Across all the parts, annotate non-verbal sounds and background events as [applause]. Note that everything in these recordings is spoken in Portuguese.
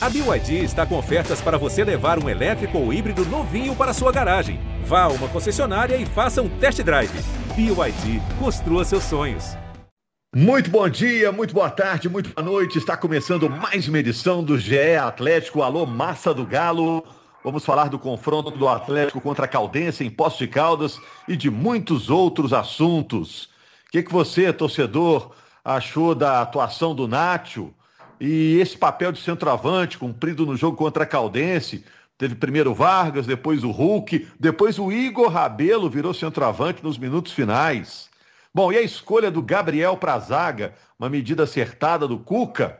A BYD está com ofertas para você levar um elétrico ou híbrido novinho para sua garagem. Vá a uma concessionária e faça um test drive. BYD, construa seus sonhos. Muito bom dia, muito boa tarde, muito boa noite. Está começando mais uma edição do GE Atlético. Alô, massa do Galo. Vamos falar do confronto do Atlético contra a Caldense em Poços de Caldas e de muitos outros assuntos. O que, que você, torcedor, achou da atuação do Nacho? E esse papel de centroavante cumprido no jogo contra a Caldense, teve primeiro Vargas, depois o Hulk, depois o Igor Rabelo virou centroavante nos minutos finais. Bom, e a escolha do Gabriel para a zaga, uma medida acertada do Cuca?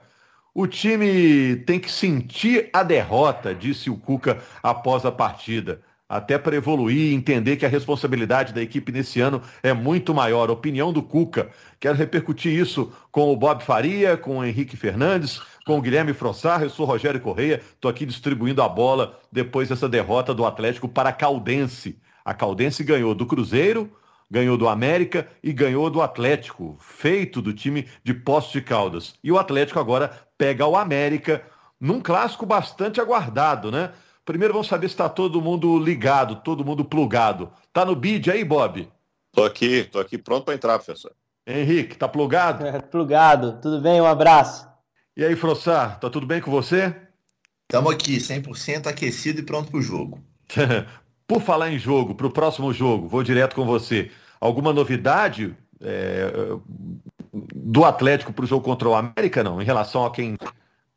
O time tem que sentir a derrota, disse o Cuca após a partida até para evoluir e entender que a responsabilidade da equipe nesse ano é muito maior. Opinião do Cuca. Quero repercutir isso com o Bob Faria, com o Henrique Fernandes, com o Guilherme Frossar. Eu sou Rogério Correia, estou aqui distribuindo a bola depois dessa derrota do Atlético para a Caldense. A Caldense ganhou do Cruzeiro, ganhou do América e ganhou do Atlético, feito do time de Poços de Caldas. E o Atlético agora pega o América num clássico bastante aguardado, né? Primeiro vamos saber se está todo mundo ligado, todo mundo plugado. Tá no bid aí, Bob? Tô aqui, tô aqui pronto para entrar, professor. Henrique, tá plugado? É, plugado, tudo bem? Um abraço. E aí, Frossar, tá tudo bem com você? Estamos aqui, 100% aquecido e pronto para o jogo. [laughs] Por falar em jogo, para o próximo jogo, vou direto com você. Alguma novidade é, do Atlético para o jogo contra o América, não? Em relação a quem,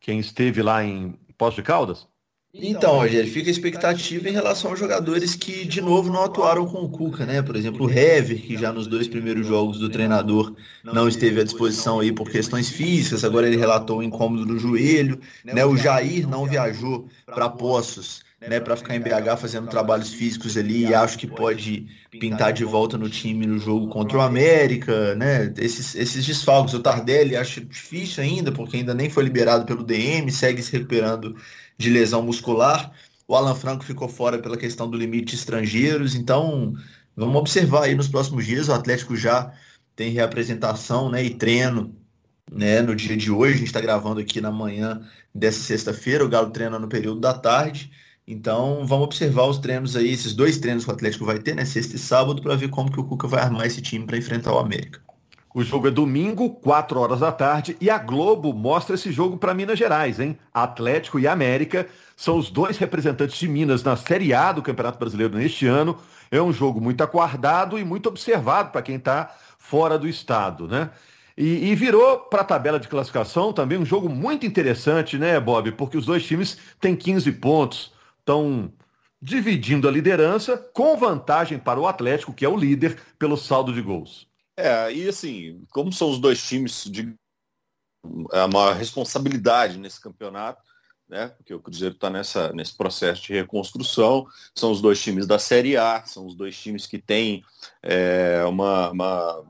quem esteve lá em Poços de Caldas? Então, Rogério, fica a expectativa em relação aos jogadores que, de novo, não atuaram com o Cuca, né? Por exemplo, o Hever, que já nos dois primeiros jogos do treinador não esteve à disposição aí por questões físicas, agora ele relatou um incômodo no joelho, né? O Jair não viajou para Poços, né, para ficar em BH fazendo trabalhos físicos ali e acho que pode pintar de volta no time no jogo contra o América, né? Esses, esses desfalques, o Tardelli acho difícil ainda, porque ainda nem foi liberado pelo DM, segue se recuperando de lesão muscular. O Alan Franco ficou fora pela questão do limite de estrangeiros, então vamos observar aí nos próximos dias. O Atlético já tem reapresentação né, e treino né, no dia de hoje. A gente está gravando aqui na manhã dessa sexta-feira. O Galo treina no período da tarde. Então vamos observar os treinos aí, esses dois treinos que o Atlético vai ter, né, sexta e sábado, para ver como que o Cuca vai armar esse time para enfrentar o América. O jogo é domingo, 4 horas da tarde, e a Globo mostra esse jogo para Minas Gerais, hein? Atlético e América são os dois representantes de Minas na Série A do Campeonato Brasileiro neste ano. É um jogo muito aguardado e muito observado para quem está fora do estado, né? E, e virou para a tabela de classificação também um jogo muito interessante, né, Bob? Porque os dois times têm 15 pontos, estão dividindo a liderança com vantagem para o Atlético, que é o líder, pelo saldo de gols. É, e assim, como são os dois times de é uma responsabilidade nesse campeonato, né? Porque o Cruzeiro está nessa nesse processo de reconstrução. São os dois times da Série A, são os dois times que têm é, uma, uma,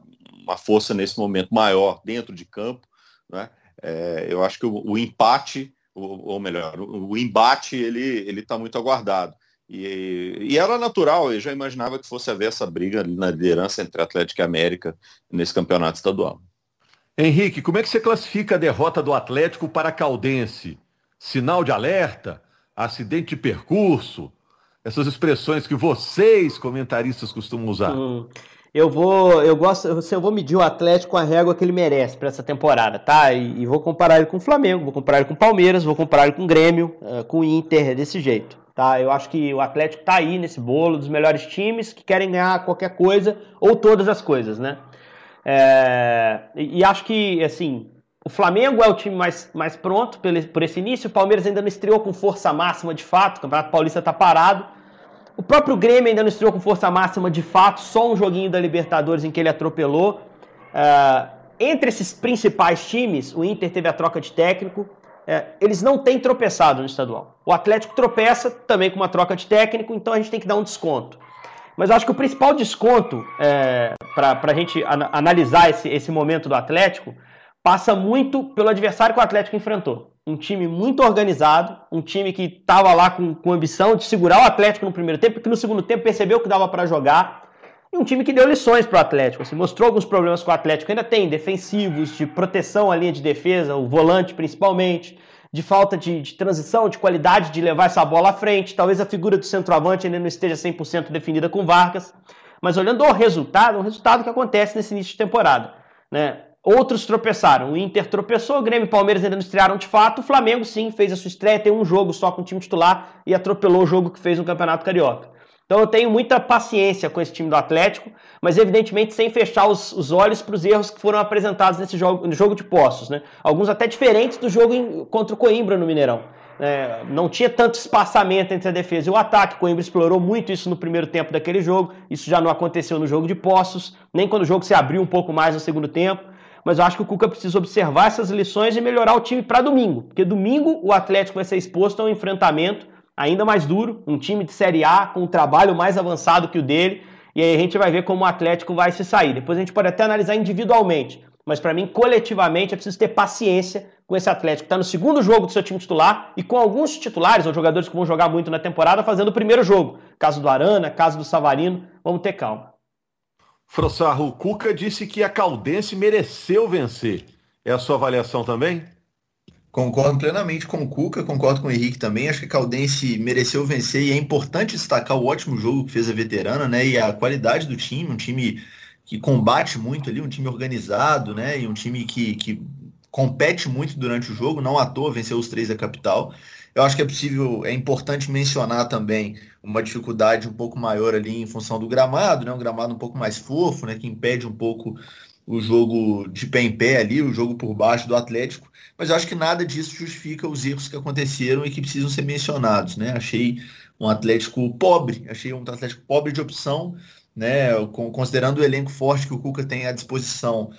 uma, força nesse momento maior dentro de campo, né? É, eu acho que o, o empate, ou, ou, melhor, o, o embate ele ele está muito aguardado. E, e, era natural, eu já imaginava que fosse haver essa briga na liderança entre Atlético e América nesse campeonato estadual. Henrique, como é que você classifica a derrota do Atlético para a Caldense? Sinal de alerta? Acidente de percurso? Essas expressões que vocês, comentaristas, costumam usar. Hum, eu vou, eu gosto, eu vou medir o Atlético com a régua que ele merece para essa temporada, tá? E, e, vou comparar ele com o Flamengo, vou comparar ele com o Palmeiras, vou comparar ele com o Grêmio, uh, com o Inter, desse jeito. Tá? Eu acho que o Atlético está aí nesse bolo dos melhores times que querem ganhar qualquer coisa ou todas as coisas, né? É, e, acho que, assim, o Flamengo é o time mais, mais pronto por, esse início, o Palmeiras ainda não estreou com força máxima de fato, o Campeonato Paulista está parado. O próprio Grêmio ainda não estreou com força máxima de fato, só um joguinho da Libertadores em que ele atropelou. É, entre esses principais times, o Inter teve a troca de técnico, é, eles não têm tropeçado no estadual. O Atlético tropeça também com uma troca de técnico, então a gente tem que dar um desconto. Mas eu acho que o principal desconto é, para a gente an analisar esse, esse momento do Atlético passa muito pelo adversário que o Atlético enfrentou. Um time muito organizado, um time que estava lá com, com ambição de segurar o Atlético no primeiro tempo, que no segundo tempo percebeu que dava para jogar. E um time que deu lições para o Atlético. Assim, mostrou alguns problemas que o Atlético ainda tem, defensivos, de proteção à linha de defesa, o volante principalmente, de falta de, de, transição, de qualidade de levar essa bola à frente. Talvez a figura do centroavante ainda não esteja 100% definida com Vargas. Mas olhando o resultado, um resultado que acontece nesse início de temporada. Né? Outros tropeçaram. O Inter tropeçou, o Grêmio e o Palmeiras ainda não estrearam de fato. O Flamengo, sim, fez a sua estreia, tem um jogo só com o time titular e atropelou o jogo que fez no Campeonato Carioca. Então eu tenho muita paciência com esse time do Atlético, mas evidentemente sem fechar os, os olhos para os erros que foram apresentados nesse jogo, no jogo de postos. Né? Alguns até diferentes do jogo em, contra o Coimbra no Mineirão. É, não tinha tanto espaçamento entre a defesa e o ataque. Coimbra explorou muito isso no primeiro tempo daquele jogo. Isso já não aconteceu no jogo de Poços, nem quando o jogo se abriu um pouco mais no segundo tempo. Mas eu acho que o Cuca precisa observar essas lições e melhorar o time para domingo. Porque domingo o Atlético vai ser exposto a um enfrentamento ainda mais duro, um time de Série A com um trabalho mais avançado que o dele. E aí a gente vai ver como o Atlético vai se sair. Depois a gente pode até analisar individualmente. Mas para mim, coletivamente, é preciso ter paciência com esse Atlético. Está no segundo jogo do seu time titular e com alguns titulares ou jogadores que vão jogar muito na temporada fazendo o primeiro jogo. Caso do Arana, caso do Savarino. Vamos ter calma. Frossarro, o Cuca disse que a Caldense mereceu vencer. É a sua avaliação também? Concordo plenamente com o Cuca, concordo com o Henrique também. Acho que a Caldense mereceu vencer e é importante destacar o ótimo jogo que fez a veterana, né? E a qualidade do time, um time que combate muito ali, um time organizado, né? E um time que, que compete muito durante o jogo, não à toa venceu os três da capital. Eu acho que é possível, é importante mencionar também uma dificuldade um pouco maior ali em função do gramado, né? Um gramado um pouco mais fofo, né? Que impede um pouco o jogo de pé em pé ali, o jogo por baixo do Atlético. Mas eu acho que nada disso justifica os erros que aconteceram e que precisam ser mencionados, né? Achei um Atlético pobre, achei um Atlético pobre de opção né? Considerando o elenco forte que o Cuca tem à disposição.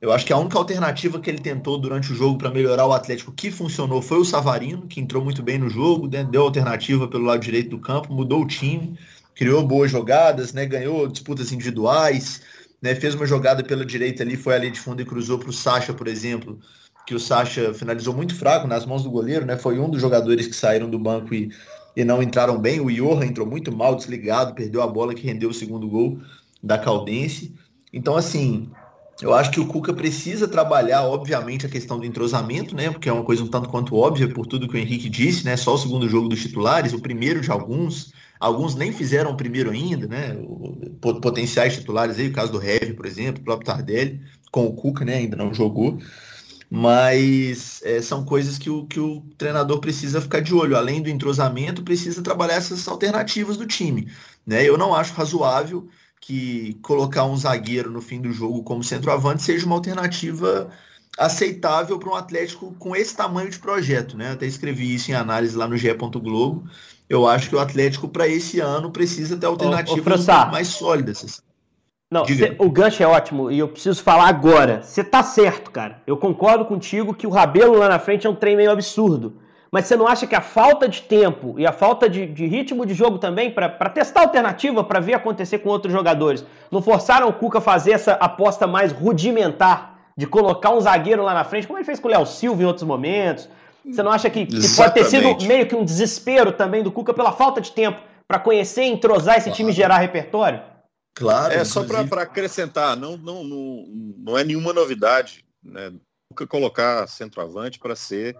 Eu acho que a única alternativa que ele tentou durante o jogo para melhorar o Atlético que funcionou foi o Savarino, que entrou muito bem no jogo, né? deu alternativa pelo lado direito do campo, mudou o time, criou boas jogadas, né? ganhou disputas individuais, né? fez uma jogada pela direita ali, foi ali de fundo e cruzou para o Sacha, por exemplo, que o Sacha finalizou muito fraco nas mãos do goleiro, né? foi um dos jogadores que saíram do banco e e não entraram bem. O Johan entrou muito mal, desligado, perdeu a bola que rendeu o segundo gol da Caldense. Então, assim, eu acho que o Cuca precisa trabalhar, obviamente, a questão do entrosamento, né? Porque é uma coisa um tanto quanto óbvia por tudo que o Henrique disse, né? Só o segundo jogo dos titulares, o primeiro de alguns. Alguns nem fizeram o primeiro ainda, né? Potenciais titulares aí, o caso do Heavy, por exemplo, o próprio Tardelli, com o Cuca, né? Ainda não jogou mas é, são coisas que o, que o treinador precisa ficar de olho. Além do entrosamento, precisa trabalhar essas alternativas do time. Né? Eu não acho razoável que colocar um zagueiro no fim do jogo como centroavante seja uma alternativa aceitável para um Atlético com esse tamanho de projeto. Né? até escrevi isso em análise lá no GE. Globo. Eu acho que o Atlético, para esse ano, precisa ter alternativas ô, ô, mais sólidas. Não, cê, o gancho é ótimo e eu preciso falar agora. Você tá certo, cara. Eu concordo contigo que o Rabelo lá na frente é um trem meio absurdo. Mas você não acha que a falta de tempo e a falta de, de ritmo de jogo também, para testar alternativa, para ver acontecer com outros jogadores, não forçaram o Cuca a fazer essa aposta mais rudimentar de colocar um zagueiro lá na frente, como ele fez com o Léo Silva em outros momentos? Você não acha que, que pode ter sido meio que um desespero também do Cuca pela falta de tempo para conhecer, entrosar esse time e gerar repertório? Claro. É só para acrescentar, não, não, não, não é nenhuma novidade, né? Nunca colocar centroavante para ser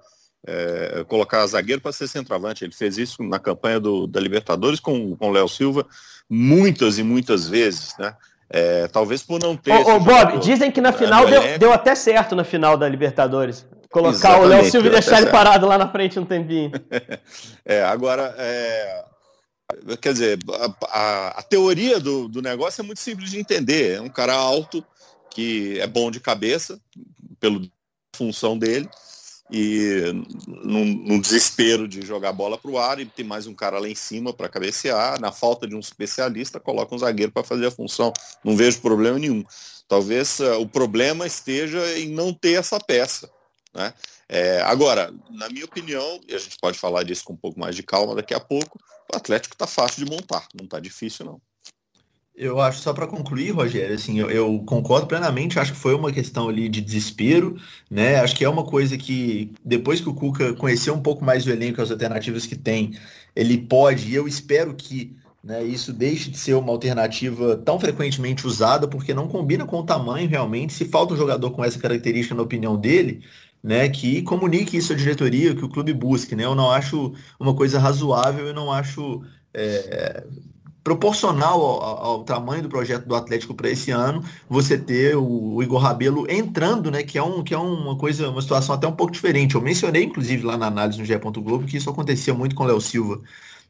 é, colocar zagueiro para ser centroavante. Ele fez isso na campanha do, da Libertadores com o Léo Silva muitas e muitas vezes, né? É, talvez por não ter. Ô, ô Bob, dizem que na final deu, deu, até certo na final da Libertadores. Colocar Exatamente, o Léo Silva e deixar ele parado lá na frente um tempinho. [laughs] é, agora, é, Quer dizer, a, a, a teoria do, do negócio é muito simples de entender. É um cara alto, que é bom de cabeça, pela função dele, e num, desespero de jogar bola para o ar, e tem mais um cara lá em cima para cabecear. Na falta de um especialista, coloca um zagueiro para fazer a função. Não vejo problema nenhum. Talvez uh, o problema esteja em não ter essa peça. Né? É, agora, na minha opinião, e a gente pode falar disso com um pouco mais de calma daqui a pouco, o Atlético está fácil de montar, não está difícil não. Eu acho, só para concluir, Rogério, assim, eu, eu, concordo plenamente, acho que foi uma questão ali de desespero, né? Acho que é uma coisa que, depois que o Cuca conheceu um pouco mais o elenco, as alternativas que tem, ele pode, e eu espero que né, isso deixe de ser uma alternativa tão frequentemente usada, porque não combina com o tamanho realmente. Se falta um jogador com essa característica, na opinião dele, né, que comunique isso à diretoria, que o clube busque, né? Eu não acho uma coisa razoável, eu não acho é, proporcional ao, ao, tamanho do projeto do Atlético para esse ano, você ter o, o, Igor Rabelo entrando, né, que é, um, que é uma coisa, uma situação até um pouco diferente. Eu mencionei, inclusive, lá na análise no GE. Globo, que isso acontecia muito com o Léo Silva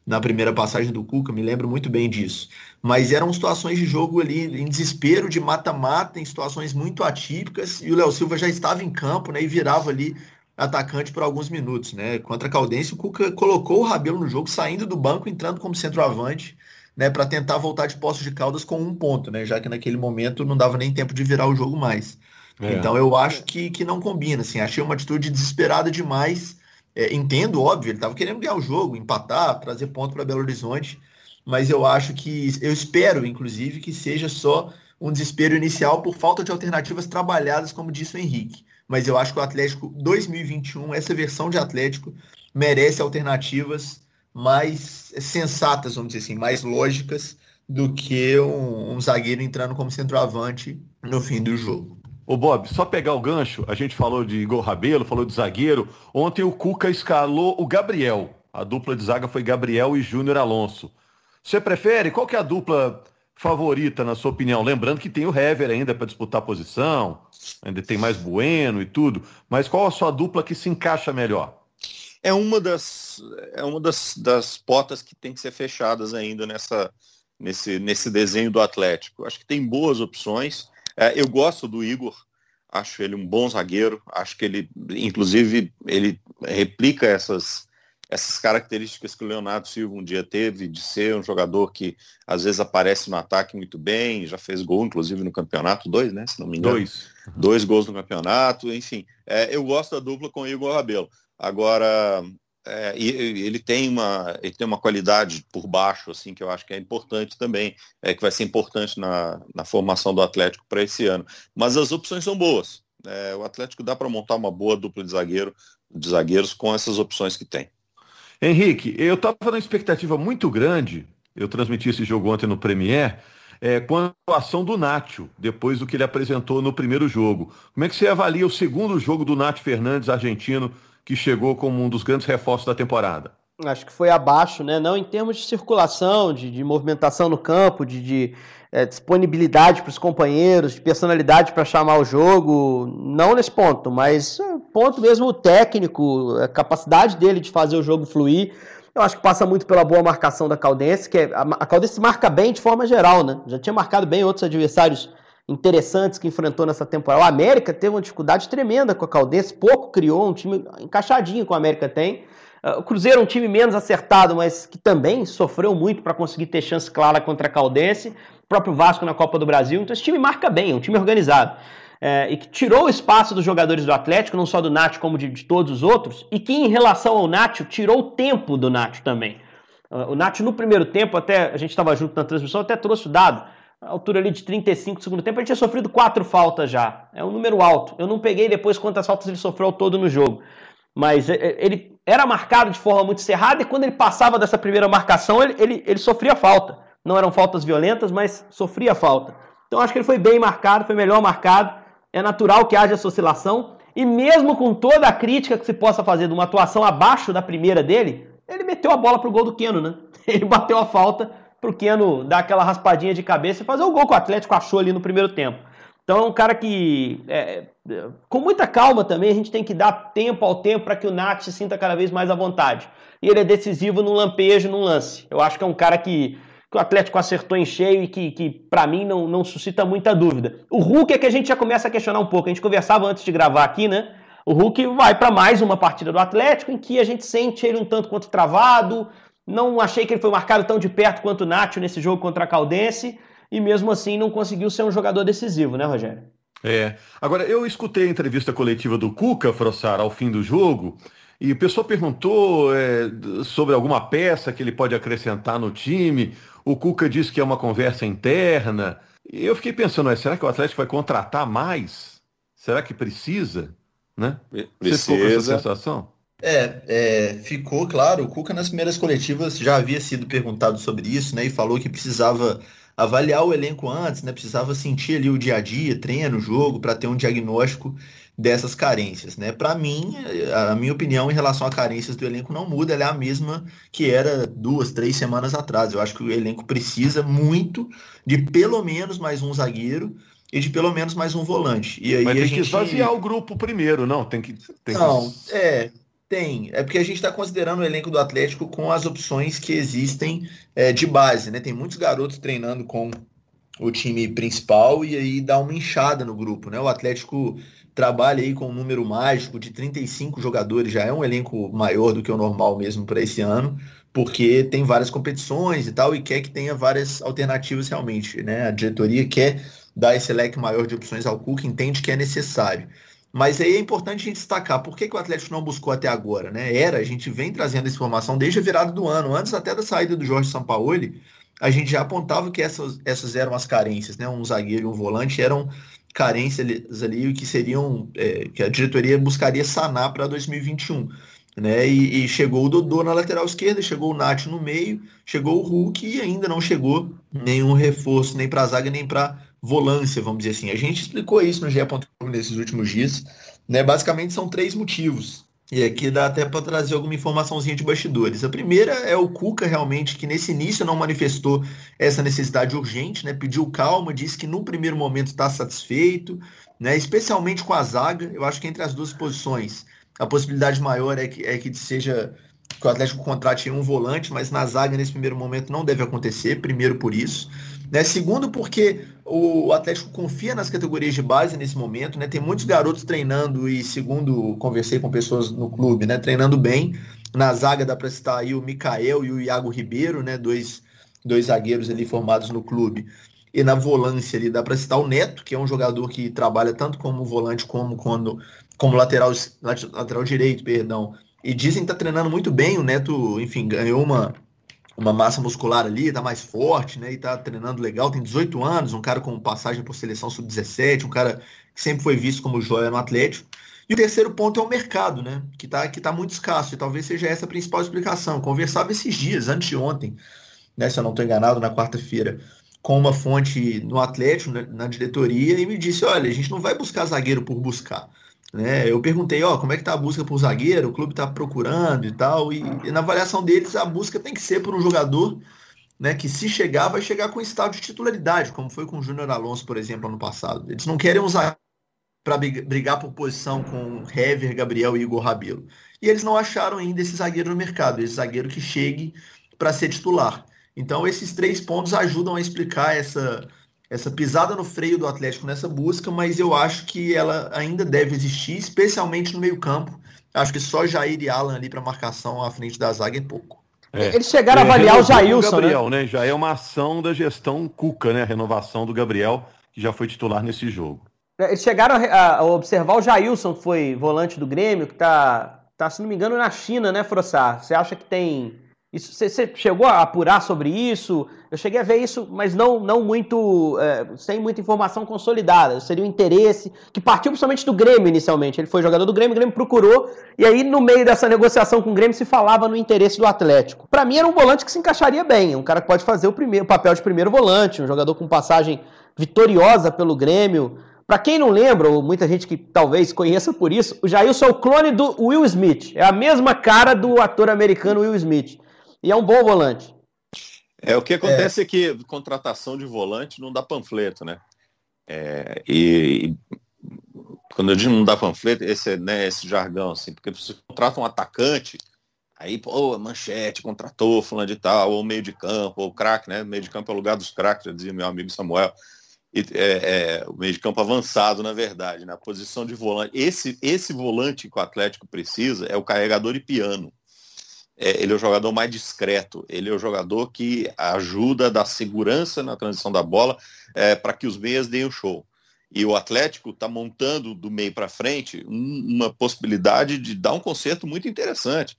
na primeira passagem do Cuca, me lembro muito bem disso. Mas eram situações de jogo ali em desespero, de mata-mata, em situações muito atípicas, e o Léo Silva já estava em campo, né, e virava ali atacante por alguns minutos, né? Contra a Caldense, o Cuca colocou o Rabelo no jogo, saindo do banco, entrando como centroavante, né, para tentar voltar de Poços de Caldas com um ponto, né, já que naquele momento não dava nem tempo de virar o jogo mais. É. Então eu acho que, que não combina, assim, achei uma atitude desesperada demais. É, entendo, óbvio, ele estava querendo ganhar o jogo, empatar, trazer ponto para Belo Horizonte, mas eu acho que, eu espero, inclusive, que seja só um desespero inicial por falta de alternativas trabalhadas, como disse o Henrique. Mas eu acho que o Atlético 2021, essa versão de Atlético, merece alternativas mais sensatas, vamos dizer assim, mais lógicas do que um, um zagueiro entrando como centroavante no fim do jogo. Ô Bob, só pegar o gancho, a gente falou de Igor Rabelo, falou de zagueiro. Ontem o Cuca escalou o Gabriel. A dupla de zaga foi Gabriel e Júnior Alonso. Você prefere? Qual que é a dupla favorita, na sua opinião? Lembrando que tem o Hever ainda para disputar a posição, ainda tem mais Bueno e tudo. Mas qual a sua dupla que se encaixa melhor? É uma das é uma das, das potas que tem que ser fechadas ainda nessa nesse, nesse desenho do Atlético. Acho que tem boas opções. É, eu gosto do Igor, acho ele um bom zagueiro, acho que ele, inclusive, ele replica essas essas características que o Leonardo Silva um dia teve de ser um jogador que às vezes aparece no ataque muito bem, já fez gol, inclusive, no campeonato, dois, né? Se não me engano. Dois. Dois gols no campeonato, enfim. É, eu gosto da dupla com o Igor Rabelo. Agora, é, ele tem uma ele tem uma qualidade por baixo assim que eu acho que é importante também é que vai ser importante na, na formação do Atlético para esse ano. Mas as opções são boas é, o Atlético dá para montar uma boa dupla de zagueiro de zagueiros com essas opções que tem. Henrique eu estava numa expectativa muito grande eu transmiti esse jogo ontem no Premier é, com a atuação do Nacho, depois do que ele apresentou no primeiro jogo. Como é que você avalia o segundo jogo do Nacho Fernandes, argentino, que chegou como um dos grandes reforços da temporada? Acho que foi abaixo, né? Não em termos de circulação, de, de movimentação no campo, de, de é, disponibilidade para os companheiros, de personalidade para chamar o jogo, não nesse ponto, mas é, ponto mesmo técnico, a capacidade dele de fazer o jogo fluir. Eu acho que passa muito pela boa marcação da Caldense, que é, a, a Caldense marca bem de forma geral, né? Já tinha marcado bem outros adversários interessantes que enfrentou nessa temporada. O América teve uma dificuldade tremenda com a Caldense, pouco criou, um time encaixadinho com o América tem. Ah, o Cruzeiro um time menos acertado, mas que também sofreu muito para conseguir ter chance clara contra a Caldense. O próprio Vasco na Copa do Brasil. Então esse time marca bem, é um time organizado. É, e que tirou o espaço dos jogadores do Atlético, não só do Nath como de, de todos os outros, e que em relação ao Nath tirou o tempo do Nath também. Uh, o Nath no primeiro tempo, até a gente estava junto na transmissão, até trouxe o dado altura ali de 35 segundo tempo, ele tinha sofrido quatro faltas já. É um número alto. Eu não peguei depois quantas faltas ele sofreu ao todo no jogo. Mas é, é, ele era marcado de forma muito cerrada e quando ele passava dessa primeira marcação, ele, ele, ele sofria falta. Não eram faltas violentas, mas sofria falta. Então acho que ele foi bem marcado, foi melhor marcado. É natural que haja essa oscilação. E mesmo com toda a crítica que se possa fazer de uma atuação abaixo da primeira dele, ele meteu a bola pro gol do Keno, né? [laughs] Ele bateu a falta pro Keno dar aquela raspadinha de cabeça e fazer o gol que o Atlético achou ali no primeiro tempo. Então é um cara que, é, com muita calma também, a gente tem que dar tempo ao tempo para que o Nath se sinta cada vez mais à vontade. E ele é decisivo num lampejo, num lance. Eu acho que é um cara que, que o Atlético acertou em cheio e que, que para mim, não, não suscita muita dúvida. O Hulk é que a gente já começa a questionar um pouco. A gente conversava antes de gravar aqui, né? O Hulk vai para mais uma partida do Atlético em que a gente sente ele um tanto quanto travado, não achei que ele foi marcado tão de perto quanto o Nacho nesse jogo contra a Caldense e mesmo assim não conseguiu ser um jogador decisivo, né, Rogério? É. Agora, eu escutei a entrevista coletiva do Cuca, Frossar, ao fim do jogo, e o pessoal perguntou é, sobre alguma peça que ele pode acrescentar no time. O Cuca disse que é uma conversa interna. E eu fiquei pensando, é, será que o Atlético vai contratar mais? Será que precisa? Né? Precisa. Você ficou com essa sensação? É, é, ficou claro, o Cuca nas primeiras coletivas já havia sido perguntado sobre isso, né? E falou que precisava avaliar o elenco antes, né? Precisava sentir ali o dia a dia, treino, jogo, para ter um diagnóstico dessas carências, né? Para mim, a minha opinião em relação a carências do elenco não muda, ela é a mesma que era duas, três semanas atrás. Eu acho que o elenco precisa muito de pelo menos mais um zagueiro e de pelo menos mais um volante. E aí Mas tem a gente... que esvaziar o grupo primeiro, não? Tem que. Tem não, que... é. Tem. É porque a gente está considerando o elenco do Atlético com as opções que existem é, de base, né? Tem muitos garotos treinando com o time principal e aí dá uma inchada no grupo, né? O Atlético trabalha aí com um número mágico de 35 jogadores, já é um elenco maior do que o normal mesmo para esse ano, porque tem várias competições e tal, e quer que tenha várias alternativas realmente, né? A diretoria quer dar esse leque maior de opções ao Cuca, entende que é necessário. Mas aí é importante a gente destacar por que, que o Atlético não buscou até agora, né? Era, a gente vem trazendo essa informação desde a virada do ano, antes até da saída do Jorge Sampaoli, a gente já apontava que essas, essas eram as carências, né? Um zagueiro e um volante eram carências ali que seriam é, que a diretoria buscaria sanar para 2021. Né? E, e, chegou o Dodô na lateral esquerda, chegou o Nath no meio, chegou o Hulk e ainda não chegou nenhum reforço nem para a zaga nem para volância, vamos dizer assim. A gente explicou isso no GE. nesses últimos dias. Né? Basicamente são três motivos. E aqui dá até para trazer alguma informaçãozinha de bastidores. A primeira é o Cuca, realmente, que nesse início não manifestou essa necessidade urgente, né? Pediu calma, disse que no primeiro momento está satisfeito, né? Especialmente com a zaga. Eu acho que entre as duas posições, a possibilidade maior é que, é que seja que o Atlético contrate um volante, mas na zaga nesse primeiro momento não deve acontecer, primeiro por isso. Né? Segundo, porque o Atlético confia nas categorias de base nesse momento, né? Tem muitos garotos treinando e, segundo conversei com pessoas no clube, né? Treinando bem. Na zaga dá para citar aí o Mikael e o Iago Ribeiro, né? Dois, dois zagueiros ali formados no clube. E na volância ali dá para citar o Neto, que é um jogador que trabalha tanto como volante como quando como lateral, lateral direito, perdão. E dizem que tá treinando muito bem. O Neto, enfim, ganhou uma uma massa muscular ali, tá mais forte, né? E tá treinando legal, tem 18 anos, um cara com passagem por seleção sub-17, um cara que sempre foi visto como joia no Atlético. E o terceiro ponto é o mercado, né? Que tá, que tá muito escasso, e talvez seja essa a principal explicação. Conversava esses dias, antes de ontem, né? Se eu não estou enganado, na quarta-feira, com uma fonte no Atlético, na diretoria, e me disse: olha, a gente não vai buscar zagueiro por buscar. Né? Eu perguntei, ó, como é que tá a busca por zagueiro? O clube está procurando e tal. E, e, na avaliação deles, a busca tem que ser por um jogador né, que se chegar, vai chegar com estado de titularidade, como foi com o Júnior Alonso, por exemplo, ano passado. Eles não querem usar para brigar por posição com Hever, Gabriel e Igor Rabelo. E eles não acharam ainda esse zagueiro no mercado, esse zagueiro que chegue para ser titular. Então, esses três pontos ajudam a explicar essa, essa pisada no freio do Atlético nessa busca, mas eu acho que ela ainda deve existir, especialmente no meio-campo. Acho que só Jair e Alan ali para marcação à frente da zaga é pouco. É. Eles chegaram a avaliar o Jailson, o Gabriel, né? né? Já é uma ação da gestão Cuca, né? A renovação do Gabriel, que já foi titular nesse jogo. É, eles chegaram a, observar o Jailson, que foi volante do Grêmio, que tá, tá, se não me engano, na China, né, Frossar? Você acha que tem isso, você, chegou a apurar sobre isso? Eu cheguei a ver isso, mas não, não muito, é, sem muita informação consolidada. Seria um interesse que partiu principalmente do Grêmio inicialmente. Ele foi jogador do Grêmio, o Grêmio procurou, e aí no meio dessa negociação com o Grêmio se falava no interesse do Atlético. Para mim era um volante que se encaixaria bem, um cara que pode fazer o, primeiro, o papel de primeiro volante, um jogador com passagem vitoriosa pelo Grêmio. Para quem não lembra, ou muita gente que talvez conheça por isso, o Jailson é o clone do Will Smith. É a mesma cara do ator americano Will Smith e é um bom volante. É, o que acontece é, é que contratação de volante não dá panfleto, né? É, e, e, quando eu digo não dá panfleto, esse, né, esse jargão, assim, porque você contrata um atacante, aí, pô, manchete, contratou, fulano de tal, ou meio de campo, ou craque, né? Meio de campo é o lugar dos craques, já dizia meu amigo Samuel. E, é, é, o meio de campo avançado, na verdade, na posição de volante. Esse, esse volante que o Atlético precisa é o carregador e piano é, ele é o jogador mais discreto, ele é o jogador que ajuda a dar segurança na transição da bola é, para que os meias deem o show. E o Atlético está montando do meio para frente um, uma possibilidade de dar um conserto muito interessante.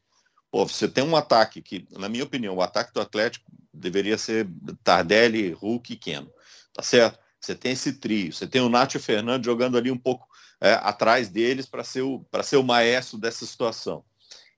Pô, você tem um ataque que, na minha opinião, o ataque do Atlético deveria ser Tardelli, Hulk e Keno. Tá certo? Você tem esse trio, você tem o Nacho Fernando jogando ali um pouco é, atrás deles para ser, o, ser o maestro dessa situação.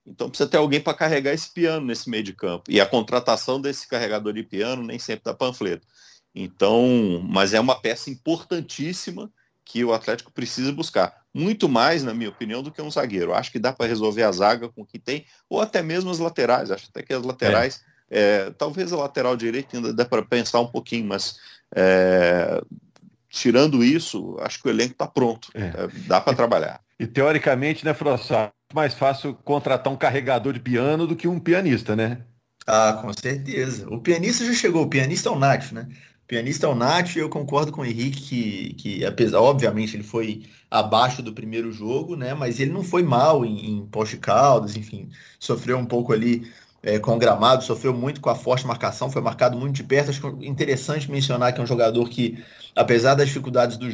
Então precisa ter alguém para carregar esse piano nesse meio de campo. E a contratação desse carregador de piano nem sempre dá panfleto. Então, mas é uma peça importantíssima que o Atlético precisa buscar. Muito mais, na minha opinião, do que um zagueiro. Acho que dá para resolver a zaga com o que tem, ou até mesmo as laterais. Acho até que as laterais, é. É, talvez a lateral direita ainda dá para pensar um pouquinho, mas é, tirando isso, acho que o elenco está pronto. É. É, dá para trabalhar. E teoricamente, né, Frossá, mais fácil contratar um carregador de piano do que um pianista, né? Ah, com certeza. O pianista já chegou, o pianista é o Nath, né? O pianista é o Nath e eu concordo com o Henrique que, que, apesar, obviamente, ele foi abaixo do primeiro jogo, né? Mas ele não foi mal em, em Poste Caldas, enfim, sofreu um pouco ali é, com o gramado, sofreu muito com a forte marcação, foi marcado muito de perto. Acho é interessante mencionar que é um jogador que, apesar das dificuldades do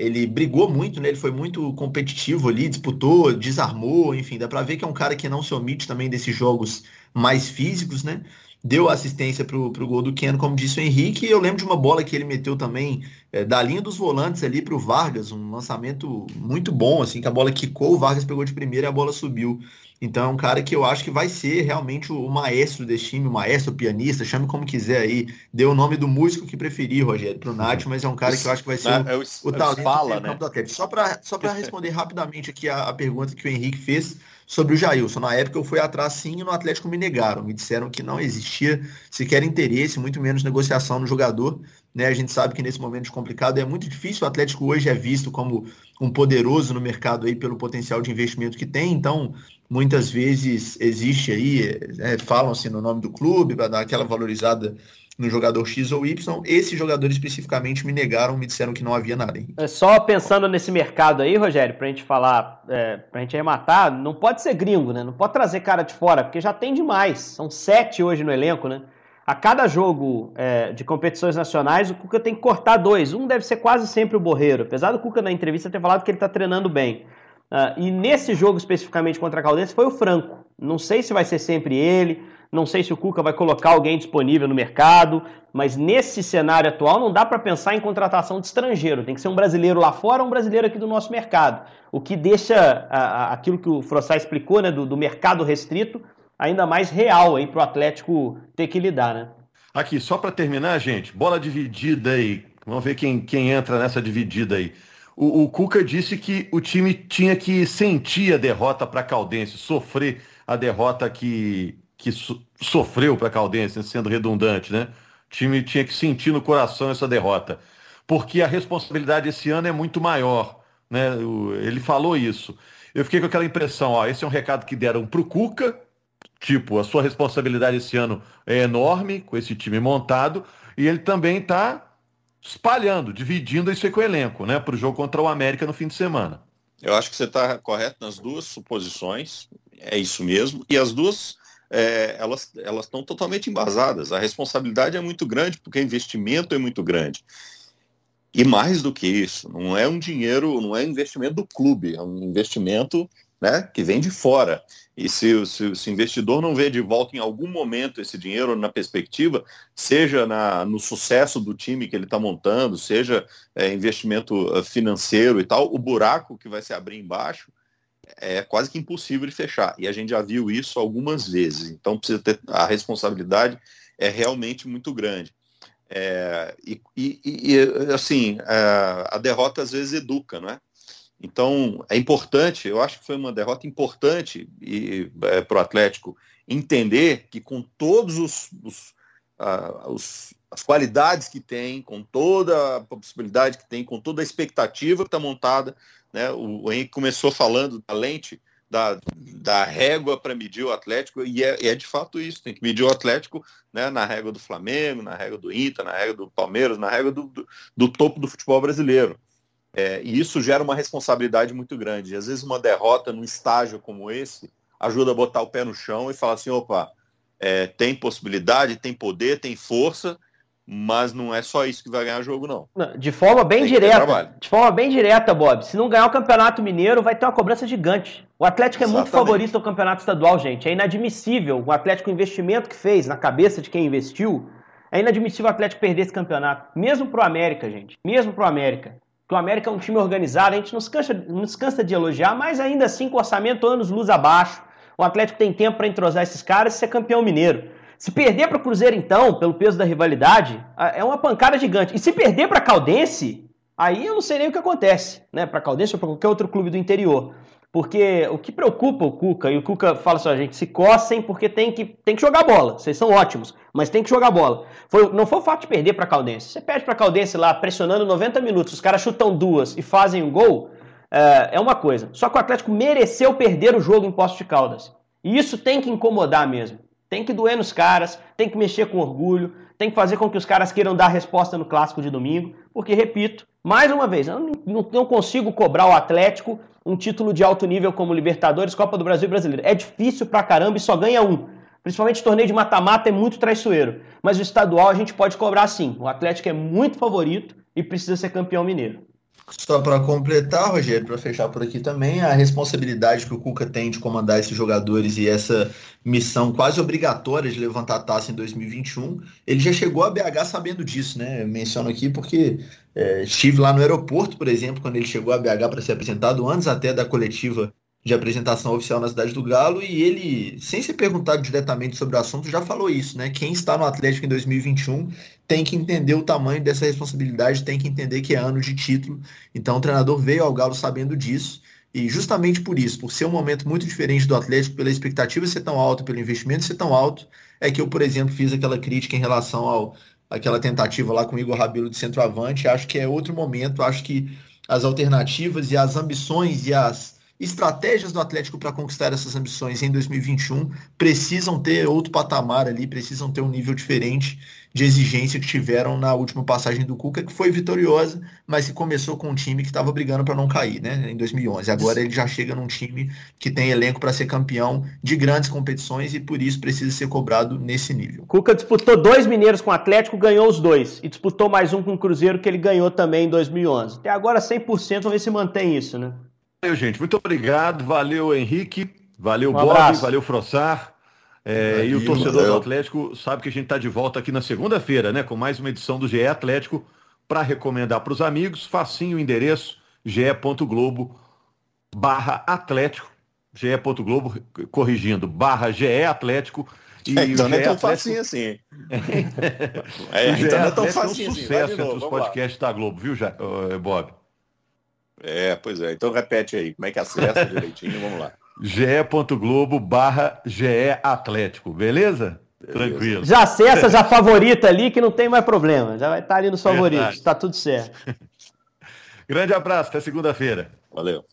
ele brigou muito, né? Ele foi muito competitivo ali, disputou, desarmou, enfim, dá para ver que é um cara que não se omite também desses jogos mais físicos, né? Deu assistência pro, pro gol do Ken, como disse o Henrique, eu lembro de uma bola que ele meteu também é, da linha dos volantes ali pro Vargas, um lançamento muito bom, assim, que a bola quicou, o Vargas pegou de primeira e a bola subiu. Então é um cara que eu acho que vai ser realmente o maestro desse time, o maestro, o pianista, chame como quiser aí. Deu o nome do músico que preferir, Rogério, pro Nath, mas é um cara que eu acho que vai ser é, o, o, o talento fala, né? do Atlético. Só para só responder rapidamente aqui a, a pergunta que o Henrique fez sobre o Jailson. Na época eu fui atrás sim e no Atlético me negaram. Me disseram que não existia sequer interesse, muito menos negociação no jogador. Né? A gente sabe que nesse momento complicado é muito difícil. O Atlético hoje é visto como um poderoso no mercado aí pelo potencial de investimento que tem. Então, muitas vezes existe aí, é, falam-se no nome do clube para dar aquela valorizada no jogador X ou Y. Esses jogadores especificamente me negaram, me disseram que não havia nada. É só pensando nesse mercado aí, Rogério, para a gente falar, é, para a gente arrematar, não pode ser gringo, né? Não pode trazer cara de fora, porque já tem demais. São sete hoje no elenco, né? A cada jogo é, de competições nacionais, o Cuca tem que cortar dois. Um deve ser quase sempre o Borreiro, apesar do Cuca na entrevista ter falado que ele está treinando bem. Uh, e nesse jogo especificamente contra a Caldense foi o Franco. Não sei se vai ser sempre ele, não sei se o Cuca vai colocar alguém disponível no mercado, mas nesse cenário atual não dá para pensar em contratação de estrangeiro. Tem que ser um brasileiro lá fora, um brasileiro aqui do nosso mercado. O que deixa a, aquilo que o Frossá explicou, né, do, do mercado restrito, ainda mais real para o Atlético ter que lidar, né? Aqui, só para terminar, gente, bola dividida aí. Vamos ver quem, quem entra nessa dividida aí. O, o, Cuca disse que o time tinha que sentir a derrota para a Caldense, sofrer a derrota que, que so, sofreu para a Caldense, sendo redundante, né? O time tinha que sentir no coração essa derrota, porque a responsabilidade esse ano é muito maior, né? O, ele falou isso. Eu fiquei com aquela impressão, ó, esse é um recado que deram para o Cuca, tipo, a sua responsabilidade esse ano é enorme com esse time montado, e ele também está espalhando, dividindo aí com o elenco, né, para o jogo contra o América no fim de semana. Eu acho que você está correto nas duas suposições, é isso mesmo, e as duas é, elas elas estão totalmente embasadas. A responsabilidade é muito grande porque o investimento é muito grande. E mais do que isso, não é um dinheiro, não é investimento do clube, é um investimento né, que vem de fora. E se, se, se, o investidor não vê de volta em algum momento esse dinheiro na perspectiva, seja na, no sucesso do time que ele está montando, seja é, investimento eh, financeiro e tal, o buraco que vai se abrir embaixo é quase que impossível de fechar. E a gente já viu isso algumas vezes. Então precisa ter a responsabilidade é realmente muito grande. É, e, e, e, assim, é, a derrota às vezes educa, não é? Então, é importante, eu acho que foi uma derrota importante é, para o Atlético entender que com todos os, os, os, as qualidades que tem, com toda a possibilidade que tem, com toda a expectativa que está montada, né, o, o Henrique começou falando da lente, da, da régua para medir o Atlético, e é, é, de fato isso, tem que medir o Atlético né, na régua do Flamengo, na régua do Inter, na régua do Palmeiras, na régua do, do, do topo do futebol brasileiro. É, e isso gera uma responsabilidade muito grande. Às vezes uma derrota num estágio como esse ajuda a botar o pé no chão e falar assim, opa, é, tem possibilidade, tem poder, tem força, mas não é só isso que vai ganhar o jogo, não. De forma bem direta. De forma bem direta, Bob. Se não ganhar o Campeonato Mineiro, vai ter uma cobrança gigante. O Atlético é Exatamente. muito favorito ao Campeonato Estadual, gente. É inadmissível o Atlético o investimento que fez na cabeça de quem investiu. É inadmissível o Atlético perder esse campeonato. Mesmo pro América, gente. Mesmo pro América que o América é um time organizado, a gente não cansa, cansa de elogiar, mas ainda assim com orçamento anos luz abaixo. O Atlético tem tempo para entrosar esses caras e ser campeão mineiro. Se perder para o Cruzeiro, então, pelo peso da rivalidade, é uma pancada gigante. E se perder para Caldense, aí eu não sei nem o que acontece, né, para Caldense ou para qualquer outro clube do interior. Porque o que preocupa o Cuca, e o Cuca fala assim, a gente se coçem porque tem que, tem que jogar bola. Vocês são ótimos, mas tem que jogar bola. Foi, não foi o fato de perder para Caldense. Você perde para Caldense lá, pressionando 90 minutos, os caras chutam duas e fazem um gol, é, é uma coisa. Só que o Atlético mereceu perder o jogo em Posto de Caldas. E isso tem que incomodar mesmo. Tem que doer nos caras, tem que mexer com orgulho, tem que fazer com que os caras queiram dar resposta no clássico de domingo, porque, repito, mais uma vez, eu não, não consigo cobrar o Atlético um título de alto nível como Libertadores, Copa do Brasil e Brasileiro. É difícil pra caramba e só ganha um. Principalmente torneio de mata-mata é muito traiçoeiro. Mas o estadual a gente pode cobrar sim. O Atlético é muito favorito e precisa ser campeão mineiro. Só para completar, Rogério, para fechar por aqui também, a responsabilidade que o Cuca tem de comandar esses jogadores e essa missão quase obrigatória de levantar a taça em 2021, ele já chegou a BH sabendo disso, né? Eu menciono aqui porque é, estive lá no aeroporto, por exemplo, quando ele chegou a BH para ser apresentado, antes até da coletiva de apresentação oficial na cidade do Galo e ele, sem ser perguntado diretamente sobre o assunto, já falou isso, né? Quem está no Atlético em 2021 tem que entender o tamanho dessa responsabilidade, tem que entender que é ano de título. Então o treinador veio ao Galo sabendo disso e justamente por isso, por ser um momento muito diferente do Atlético, pela expectativa ser tão alta, pelo investimento ser tão alto, é que eu, por exemplo, fiz aquela crítica em relação ao aquela tentativa lá com o Igor Rabelo de centroavante. Acho que é outro momento, acho que as alternativas e as ambições e as estratégias do Atlético para conquistar essas ambições em 2021 precisam ter outro patamar ali, precisam ter um nível diferente de exigência que tiveram na última passagem do Cuca, que foi vitoriosa, mas que começou com um time que estava brigando para não cair, né, em 2011. Agora ele já chega num time que tem elenco para ser campeão de grandes competições e por isso precisa ser cobrado nesse nível. Cuca disputou dois mineiros com o Atlético, ganhou os dois, e disputou mais um com o Cruzeiro que ele ganhou também em 2011. Até agora 100%, vamos ver se mantém isso, né? Valeu, gente. Muito obrigado. Valeu, Henrique. Valeu, um Bob. Abraço. Valeu, Frossar. É, e o torcedor valeu. do Atlético sabe que a gente está de volta aqui na segunda-feira, né? Com mais uma edição do GE Atlético para recomendar para os amigos. Facinho o endereço ge.globo barra Atlético. ge.globo, corrigindo, barra GE Atlético. E é, [laughs] então não é tão Atlético... facinho assim. é, então não é tão facinho é um sucesso assim. entre os podcasts da Globo, viu, Bob? É, pois é. Então repete aí, como é que acessa direitinho, vamos lá. [laughs] ge.globo barra GE Atlético, beleza? Tranquilo. Já acessa, já favorita ali que não tem mais problema. Já vai estar ali nos favoritos, Verdade. tá tudo certo. [laughs] Grande abraço, até segunda-feira. Valeu.